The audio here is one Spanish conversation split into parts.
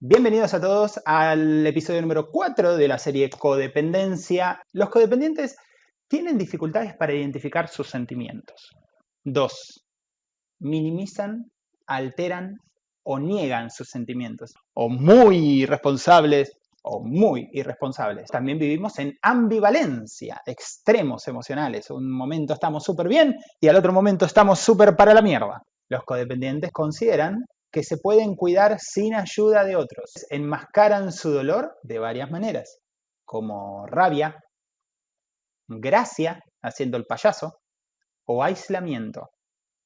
Bienvenidos a todos al episodio número 4 de la serie Codependencia. Los codependientes tienen dificultades para identificar sus sentimientos. 2. Minimizan, alteran o niegan sus sentimientos. O muy irresponsables o muy irresponsables. También vivimos en ambivalencia, extremos emocionales. Un momento estamos súper bien y al otro momento estamos súper para la mierda. Los codependientes consideran que se pueden cuidar sin ayuda de otros. Enmascaran su dolor de varias maneras, como rabia, gracia, haciendo el payaso, o aislamiento,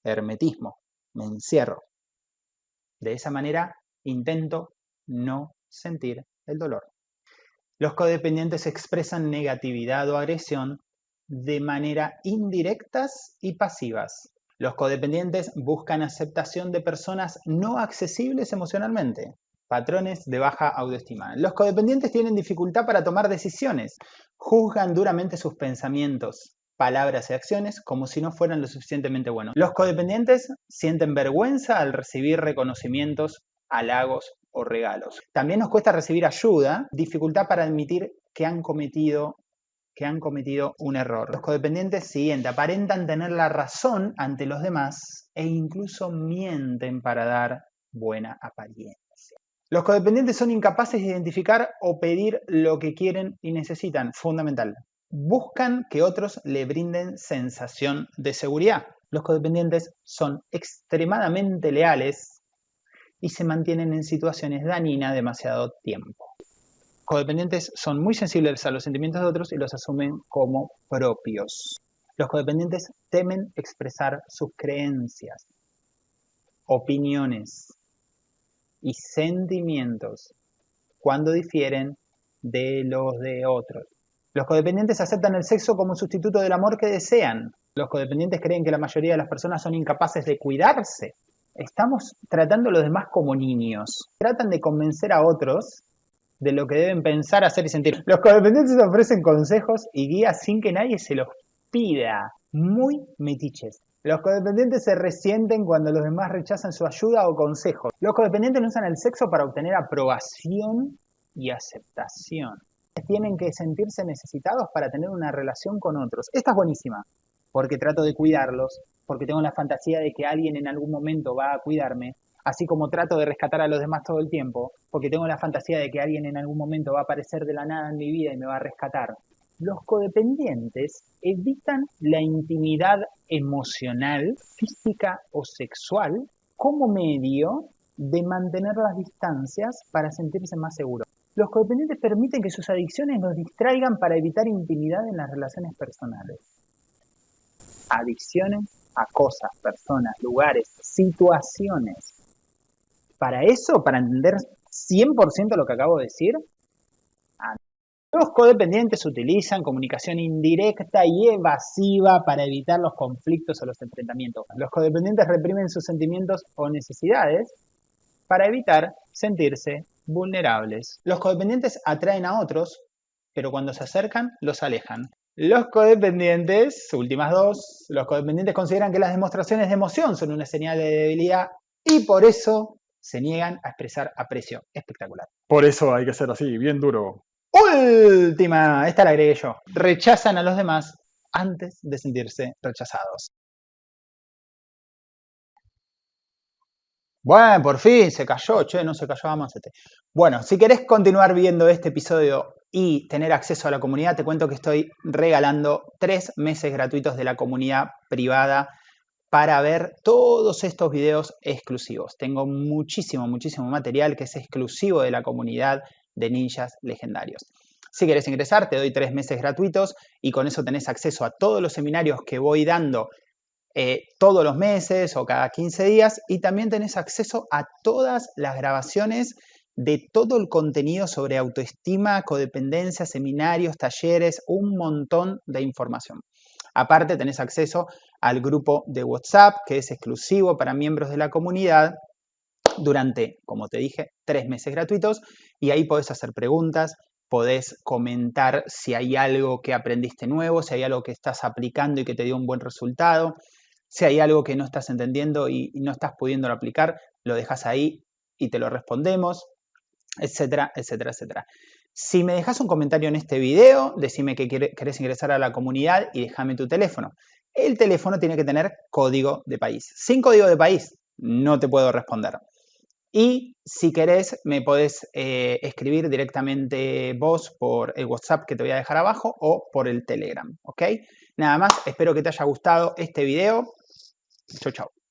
hermetismo, me encierro. De esa manera intento no sentir el dolor. Los codependientes expresan negatividad o agresión de manera indirectas y pasivas, los codependientes buscan aceptación de personas no accesibles emocionalmente, patrones de baja autoestima. Los codependientes tienen dificultad para tomar decisiones, juzgan duramente sus pensamientos, palabras y acciones como si no fueran lo suficientemente buenos. Los codependientes sienten vergüenza al recibir reconocimientos, halagos o regalos. También nos cuesta recibir ayuda, dificultad para admitir que han cometido que han cometido un error. Los codependientes siguiente aparentan tener la razón ante los demás e incluso mienten para dar buena apariencia. Los codependientes son incapaces de identificar o pedir lo que quieren y necesitan, fundamental. Buscan que otros le brinden sensación de seguridad. Los codependientes son extremadamente leales y se mantienen en situaciones dañinas demasiado tiempo codependientes son muy sensibles a los sentimientos de otros y los asumen como propios. Los codependientes temen expresar sus creencias, opiniones y sentimientos cuando difieren de los de otros. Los codependientes aceptan el sexo como sustituto del amor que desean. Los codependientes creen que la mayoría de las personas son incapaces de cuidarse. Estamos tratando a los demás como niños. Tratan de convencer a otros de lo que deben pensar, hacer y sentir. Los codependientes ofrecen consejos y guías sin que nadie se los pida. Muy metiches. Los codependientes se resienten cuando los demás rechazan su ayuda o consejos. Los codependientes no usan el sexo para obtener aprobación y aceptación. Tienen que sentirse necesitados para tener una relación con otros. Esta es buenísima, porque trato de cuidarlos, porque tengo la fantasía de que alguien en algún momento va a cuidarme, así como trato de rescatar a los demás todo el tiempo, porque tengo la fantasía de que alguien en algún momento va a aparecer de la nada en mi vida y me va a rescatar. Los codependientes evitan la intimidad emocional, física o sexual como medio de mantener las distancias para sentirse más seguros. Los codependientes permiten que sus adicciones los distraigan para evitar intimidad en las relaciones personales. Adicciones a cosas, personas, lugares, situaciones para eso, para entender 100% lo que acabo de decir, los codependientes utilizan comunicación indirecta y evasiva para evitar los conflictos o los enfrentamientos. Los codependientes reprimen sus sentimientos o necesidades para evitar sentirse vulnerables. Los codependientes atraen a otros, pero cuando se acercan, los alejan. Los codependientes, últimas dos, los codependientes consideran que las demostraciones de emoción son una señal de debilidad y por eso se niegan a expresar aprecio. Espectacular. Por eso hay que ser así, bien duro. Última, esta la agregué yo. Rechazan a los demás antes de sentirse rechazados. Bueno, por fin se cayó, che, no se cayó, vamos este. Bueno, si querés continuar viendo este episodio y tener acceso a la comunidad, te cuento que estoy regalando tres meses gratuitos de la comunidad privada para ver todos estos videos exclusivos. Tengo muchísimo, muchísimo material que es exclusivo de la comunidad de ninjas legendarios. Si quieres ingresar, te doy tres meses gratuitos y con eso tenés acceso a todos los seminarios que voy dando eh, todos los meses o cada 15 días y también tenés acceso a todas las grabaciones de todo el contenido sobre autoestima, codependencia, seminarios, talleres, un montón de información. Aparte tenés acceso al grupo de WhatsApp que es exclusivo para miembros de la comunidad durante, como te dije, tres meses gratuitos y ahí podés hacer preguntas, podés comentar si hay algo que aprendiste nuevo, si hay algo que estás aplicando y que te dio un buen resultado, si hay algo que no estás entendiendo y, no estás pudiendo aplicar, lo dejas ahí y te lo respondemos. Etcétera, etcétera, etcétera. Si me dejas un comentario en este video, decime que querés ingresar a la comunidad y déjame tu teléfono. El teléfono tiene que tener código de país. Sin código de país no te puedo responder. Y si querés, me podés eh, escribir directamente vos por el WhatsApp que te voy a dejar abajo o por el Telegram, ¿ok? Nada más, espero que te haya gustado este video. Chau, chau.